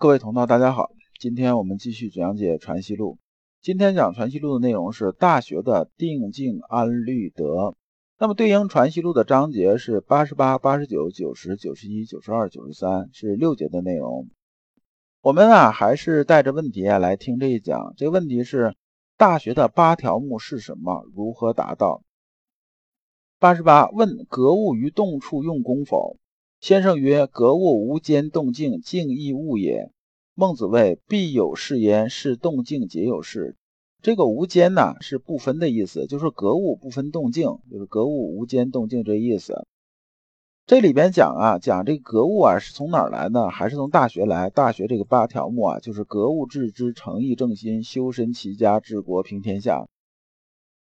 各位同道，大家好。今天我们继续讲解《传习录》。今天讲《传习录》的内容是《大学》的定静安律德。那么对应《传习录》的章节是八十八、八十九、九十、九十一、九十二、九十三，是六节的内容。我们啊，还是带着问题来听这一讲。这个问题是：《大学》的八条目是什么？如何达到？八十八问：格物于动处用功否？先生曰：格物无间动静，静亦物也。孟子谓：必有是焉，是动静皆有是。这个无间呢，是不分的意思，就是格物不分动静，就是格物无间动静这意思。这里边讲啊，讲这个格物啊，是从哪儿来呢？还是从大学来？大学这个八条目啊，就是格物致知，诚意正心，修身齐家治国平天下。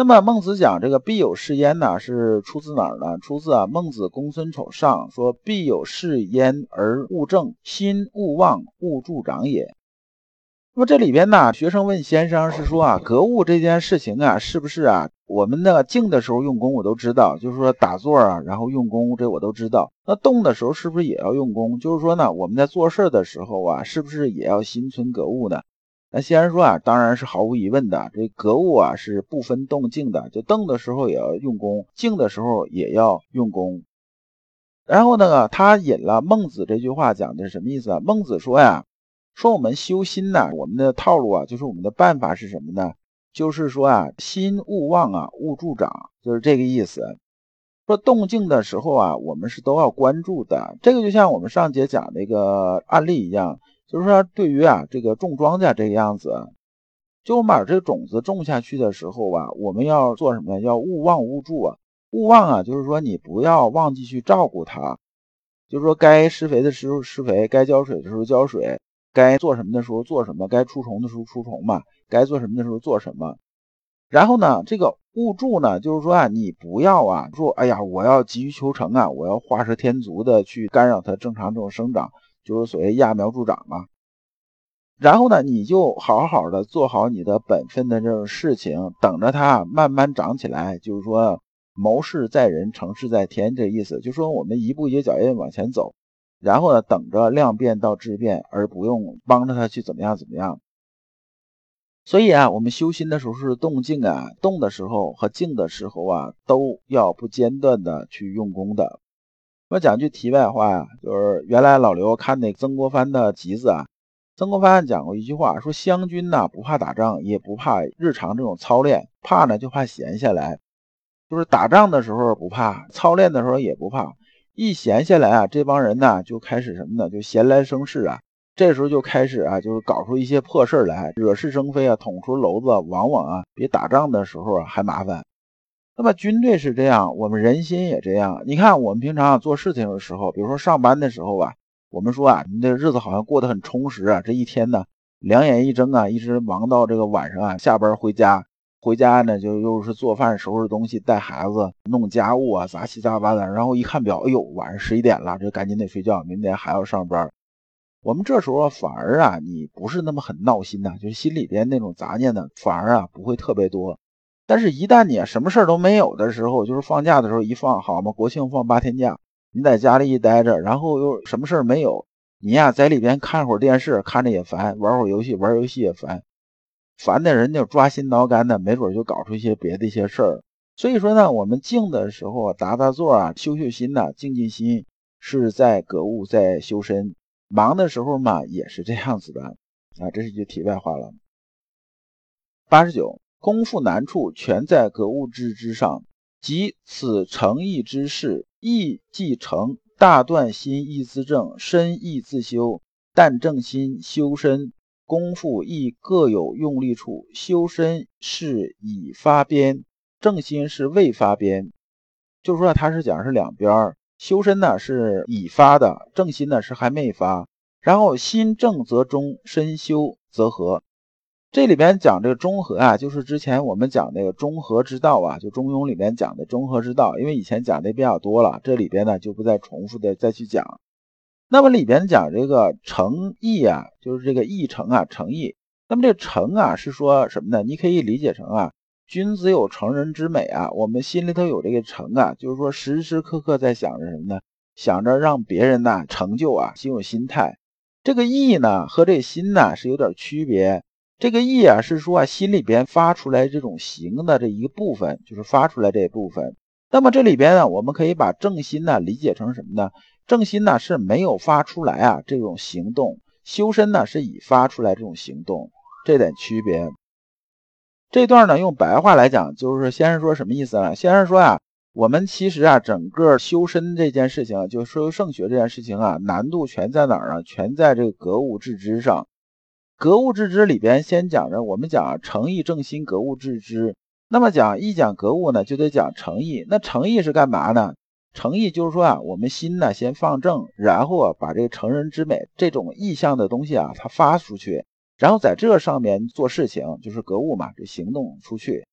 那么孟子讲这个必有是焉呢，是出自哪儿呢？出自啊《孟子公孙丑上》说：“必有是焉而勿正，心勿忘，勿助长也。”那么这里边呢，学生问先生是说啊，格物这件事情啊，是不是啊？我们那个静的时候用功，我都知道，就是说打坐啊，然后用功，这我都知道。那动的时候是不是也要用功？就是说呢，我们在做事的时候啊，是不是也要心存格物呢？那先生说啊，当然是毫无疑问的。这格物啊是不分动静的，就动的时候也要用功，静的时候也要用功。然后呢，他引了孟子这句话，讲的是什么意思啊？孟子说呀，说我们修心呢，我们的套路啊，就是我们的办法是什么呢？就是说啊，心勿忘啊，勿助长，就是这个意思。说动静的时候啊，我们是都要关注的。这个就像我们上节讲那个案例一样。就是说，对于啊这个种庄稼这个样子，就我们把这种子种下去的时候吧，我们要做什么呢？要勿忘勿助啊！勿忘啊，就是说你不要忘记去照顾它，就是说该施肥的时候施肥，该浇水的时候浇水，该做什么的时候做什么，该除虫的时候除虫嘛，该做什么的时候做什么。然后呢，这个勿助呢，就是说啊，你不要啊说，哎呀，我要急于求成啊，我要画蛇添足的去干扰它正常这种生长。就是所谓揠苗助长嘛，然后呢，你就好好的做好你的本分的这种事情，等着它慢慢长起来。就是说，谋事在人，成事在天，这意思。就说我们一步一个脚印往前走，然后呢，等着量变到质变，而不用帮着他去怎么样怎么样。所以啊，我们修心的时候是动静啊，动的时候和静的时候啊，都要不间断的去用功的。我讲句题外话呀，就是原来老刘看那曾国藩的集子啊，曾国藩讲过一句话，说湘军呐不怕打仗，也不怕日常这种操练，怕呢就怕闲下来，就是打仗的时候不怕，操练的时候也不怕，一闲下来啊，这帮人呢就开始什么呢？就闲来生事啊，这时候就开始啊，就是搞出一些破事来，惹是生非啊，捅出篓子，往往啊比打仗的时候还麻烦。那么军队是这样，我们人心也这样。你看，我们平常做事情的时候，比如说上班的时候啊，我们说啊，你的日子好像过得很充实啊。这一天呢，两眼一睁啊，一直忙到这个晚上啊，下班回家，回家呢就又是做饭、收拾东西、带孩子、弄家务啊，杂七杂八的。然后一看表，哎呦，晚上十一点了，这赶紧得睡觉，明天还要上班。我们这时候反而啊，你不是那么很闹心呐，就是心里边那种杂念呢，反而啊不会特别多。但是，一旦你什么事儿都没有的时候，就是放假的时候一放，好嘛，国庆放八天假，你在家里一待着，然后又什么事儿没有，你呀在里边看会儿电视，看着也烦；玩会儿游戏，玩游戏也烦，烦的人就抓心挠肝的，没准就搞出一些别的一些事儿。所以说呢，我们静的时候打打坐啊，修修心呐，静静心是在格物，在修身；忙的时候嘛，也是这样子的啊。这是一句题外话了。八十九。功夫难处，全在格物致知上。即此诚意之事，意即成，大断心意自正，身意自修。但正心修身，功夫亦各有用力处。修身是已发边，正心是未发边。就是说，他是讲是两边，修身呢是已发的，正心呢是还没发。然后心正则中，身修则和。这里边讲这个中和啊，就是之前我们讲那个中和之道啊，就《中庸》里面讲的中和之道。因为以前讲的比较多了，这里边呢就不再重复的再去讲。那么里边讲这个诚意啊，就是这个意诚啊，诚意。那么这个诚啊是说什么呢？你可以理解成啊，君子有成人之美啊，我们心里头有这个诚啊，就是说时时刻刻在想着什么呢？想着让别人呐成就啊，心有心态。这个意呢和这心呢是有点区别。这个意啊是说啊心里边发出来这种行的这一个部分，就是发出来这一部分。那么这里边呢，我们可以把正心呢理解成什么呢？正心呢是没有发出来啊这种行动，修身呢是已发出来这种行动，这点区别。这段呢用白话来讲，就是先生说什么意思呢？先生说啊，我们其实啊整个修身这件事情，就是说圣学这件事情啊，难度全在哪儿啊？全在这个格物致知上。格物致知里边先讲着，我们讲诚意正心，格物致知。那么讲一讲格物呢，就得讲诚意。那诚意是干嘛呢？诚意就是说啊，我们心呢先放正，然后啊把这个成人之美这种意向的东西啊，它发出去，然后在这上面做事情，就是格物嘛，这行动出去。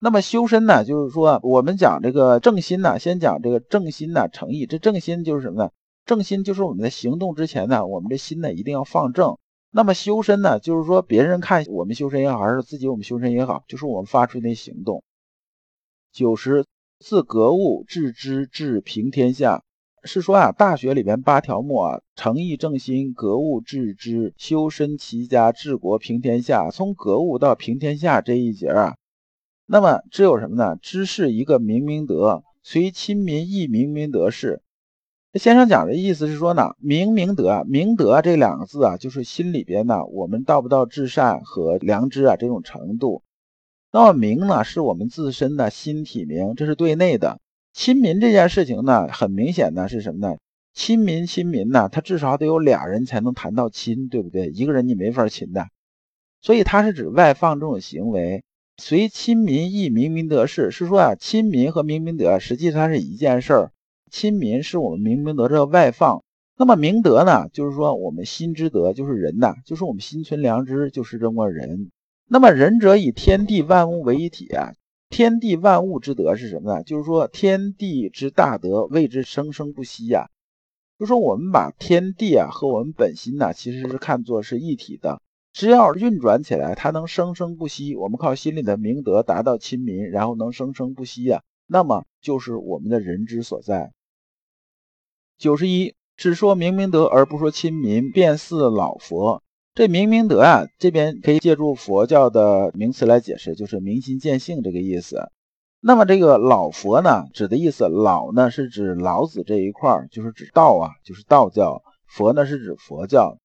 那么修身呢，就是说我们讲这个正心呢，先讲这个正心呢，诚意。这正心就是什么呢？正心就是我们在行动之前呢，我们这心呢一定要放正。那么修身呢，就是说别人看我们修身也好，还是自己我们修身也好，就是我们发出那行动。九十自格物致知治平天下，是说啊，《大学》里边八条目啊，诚意正心，格物致知，修身齐家治国平天下。从格物到平天下这一节啊，那么只有什么呢？知是一个明明德，随亲民亦明明德是。先生讲的意思是说呢，明明德，明德这两个字啊，就是心里边呢，我们到不到至善和良知啊这种程度。那么明呢，是我们自身的心体明，这是对内的。亲民这件事情呢，很明显呢是什么呢？亲民亲民呢，他至少得有俩人才能谈到亲，对不对？一个人你没法亲的。所以它是指外放这种行为。随亲民亦明明德是，是说啊，亲民和明明德实际上是一件事儿。亲民是我们明明德这外放，那么明德呢，就是说我们心之德，就是人呐，就是我们心存良知，就是这么人。那么仁者以天地万物为一体啊，天地万物之德是什么呢？就是说天地之大德谓之生生不息呀。就说我们把天地啊和我们本心呐，其实是看作是一体的，只要运转起来，它能生生不息。我们靠心里的明德达到亲民，然后能生生不息呀，那么就是我们的人之所在。九十一，只说明明德而不说亲民，便似老佛。这明明德啊，这边可以借助佛教的名词来解释，就是明心见性这个意思。那么这个老佛呢，指的意思，老呢是指老子这一块儿就是指道啊，就是道教；佛呢是指佛教。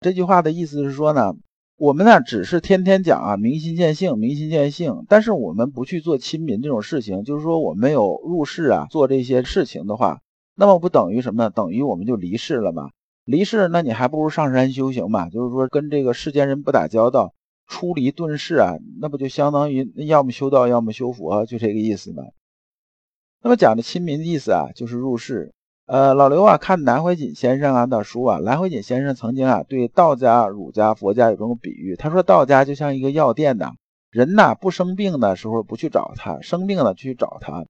这句话的意思是说呢，我们呢只是天天讲啊，明心见性，明心见性，但是我们不去做亲民这种事情，就是说我没有入世啊，做这些事情的话。那么不等于什么呢？等于我们就离世了嘛？离世，那你还不如上山修行嘛？就是说跟这个世间人不打交道，出离遁世啊，那不就相当于要么修道，要么修佛，就这个意思嘛。那么讲的亲民的意思啊，就是入世。呃，老刘啊，看南怀瑾先生啊的书啊，南怀瑾先生曾经啊对道家、儒家、佛家有这种比喻，他说道家就像一个药店呐，人呐不生病的时候不去找他，生病了去找他。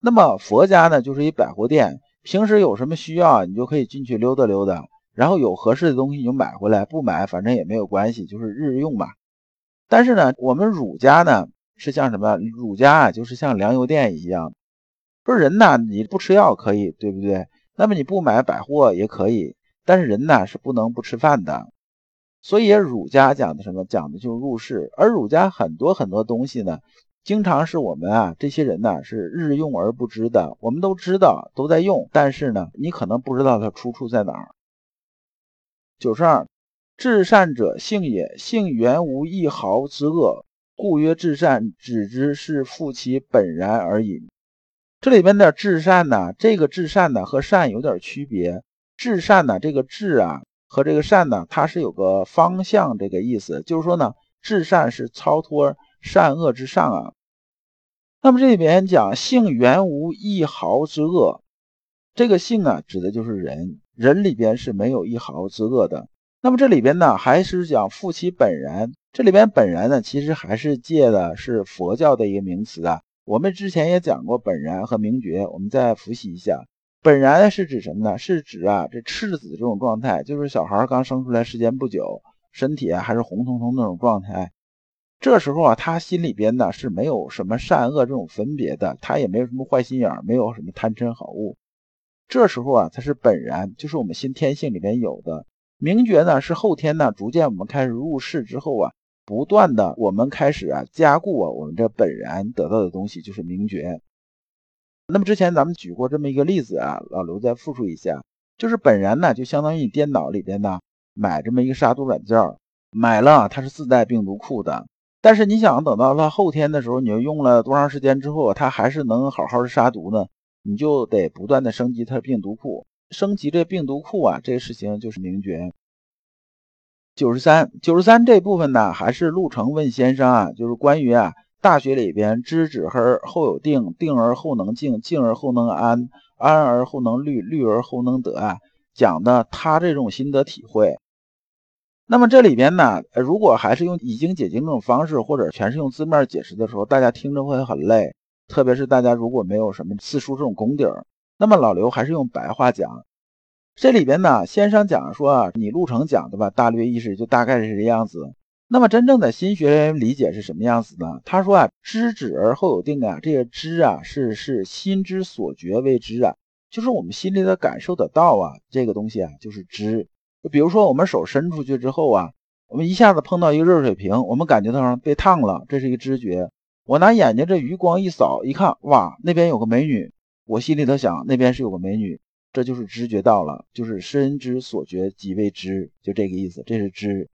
那么佛家呢，就是一百货店。平时有什么需要，你就可以进去溜达溜达，然后有合适的东西你就买回来，不买反正也没有关系，就是日用嘛。但是呢，我们儒家呢是像什么？儒家啊，就是像粮油店一样，不是人呐，你不吃药可以，对不对？那么你不买百货也可以，但是人呢是不能不吃饭的。所以儒家讲的什么？讲的就是入世，而儒家很多很多东西呢。经常是我们啊，这些人呢是日用而不知的。我们都知道都在用，但是呢，你可能不知道它出处在哪儿。九十二，至善者性也，性原无一毫之恶，故曰至善。只之是复其本然而已。这里边的至善呢，这个至善呢和善有点区别。至善呢，这个至啊和这个善呢，它是有个方向这个意思，就是说呢，至善是超脱善恶之上啊。那么这里边讲性原无一毫之恶，这个性啊，指的就是人，人里边是没有一毫之恶的。那么这里边呢，还是讲复其本然，这里边本然呢，其实还是借的是佛教的一个名词啊。我们之前也讲过本然和明觉，我们再复习一下，本然是指什么呢？是指啊，这赤子这种状态，就是小孩刚生出来时间不久，身体啊还是红彤彤那种状态。这时候啊，他心里边呢是没有什么善恶这种分别的，他也没有什么坏心眼，没有什么贪嗔好恶。这时候啊，他是本然，就是我们心天性里边有的。名觉呢是后天呢逐渐我们开始入世之后啊，不断的我们开始啊加固啊我们这本然得到的东西就是名觉。那么之前咱们举过这么一个例子啊，老刘再复述一下，就是本然呢就相当于你电脑里边呢买这么一个杀毒软件，买了它是自带病毒库的。但是你想等到了后天的时候，你又用了多长时间之后，它还是能好好的杀毒呢？你就得不断的升级它的病毒库，升级这病毒库啊，这个事情就是名爵。九十三，九十三这部分呢，还是陆程问先生啊，就是关于啊大学里边知止而后有定，定而后能静，静而后能安，安而后能虑，虑而后能得啊，讲的他这种心得体会。那么这里边呢，如果还是用已经解经这种方式，或者全是用字面解释的时候，大家听着会很累。特别是大家如果没有什么四书这种功底儿，那么老刘还是用白话讲。这里边呢，先生讲说啊，你路程讲的吧，大略意思就大概是这样子。那么真正的心学理解是什么样子呢？他说啊，知止而后有定啊，这个知啊是是心之所觉为知啊，就是我们心里的感受得到啊，这个东西啊就是知。比如说，我们手伸出去之后啊，我们一下子碰到一个热水瓶，我们感觉到被烫了，这是一个知觉。我拿眼睛这余光一扫，一看，哇，那边有个美女，我心里头想，那边是有个美女，这就是知觉到了，就是身之所觉即为知，就这个意思，这是知。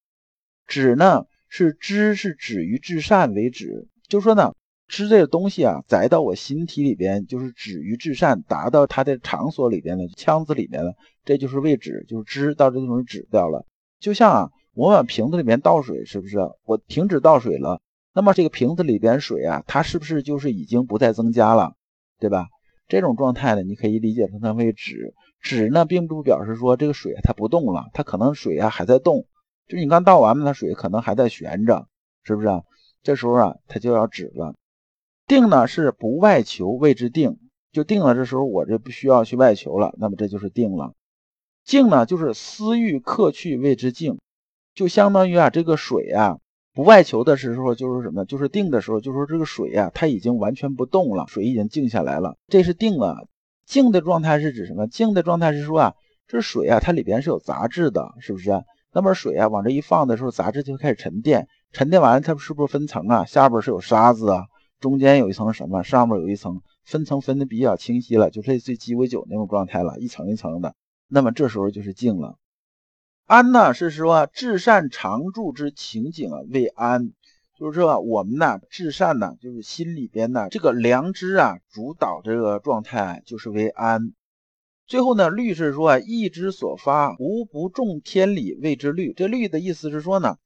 止呢，是知是止于至善为止，就说呢。吃这个东西啊，载到我心体里边，就是止于至善，达到它的场所里边了，腔子里面了，这就是为止，就是知到这个东西止掉了。就像啊，我往瓶子里面倒水，是不是？我停止倒水了，那么这个瓶子里边水啊，它是不是就是已经不再增加了，对吧？这种状态呢，你可以理解成它为止。止呢，并不表示说这个水它不动了，它可能水啊还在动，就是你刚倒完了，它水可能还在悬着，是不是？这时候啊，它就要止了。定呢是不外求谓之定，就定了。这时候我这不需要去外求了，那么这就是定了。静呢就是思欲克去谓之静，就相当于啊这个水啊不外求的时候就是什么？就是定的时候，就说这个水啊它已经完全不动了，水已经静下来了，这是定了。静的状态是指什么？静的状态是说啊这水啊它里边是有杂质的，是不是？那么水啊往这一放的时候，杂质就开始沉淀，沉淀完了它是不是分层啊？下边是有沙子啊。中间有一层什么？上面有一层分层分的比较清晰了，就类似于鸡尾酒那种状态了，一层一层的。那么这时候就是静了。安呢是说至善常住之情景啊为安，就是说我们呢至善呢就是心里边呢这个良知啊主导这个状态就是为安。最后呢律是说意之所发无不重天理谓之律，这律的意思是说呢。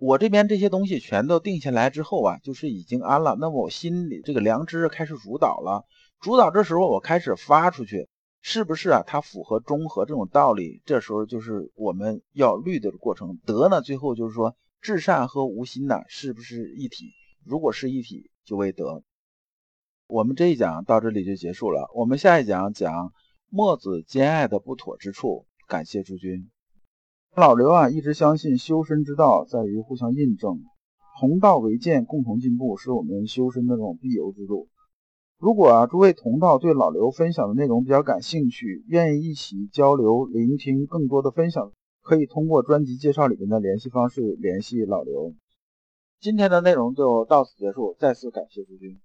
我这边这些东西全都定下来之后啊，就是已经安了。那么我心里这个良知开始主导了，主导这时候我开始发出去，是不是啊？它符合中和这种道理。这时候就是我们要虑的过程。德呢，最后就是说至善和无心呢，是不是一体？如果是一体，就为德。我们这一讲到这里就结束了。我们下一讲讲墨子兼爱的不妥之处。感谢诸君。老刘啊，一直相信修身之道在于互相印证，同道为鉴，共同进步，是我们修身的这种必由之路。如果啊，诸位同道对老刘分享的内容比较感兴趣，愿意一起交流、聆听更多的分享，可以通过专辑介绍里面的联系方式联系老刘。今天的内容就到此结束，再次感谢诸君。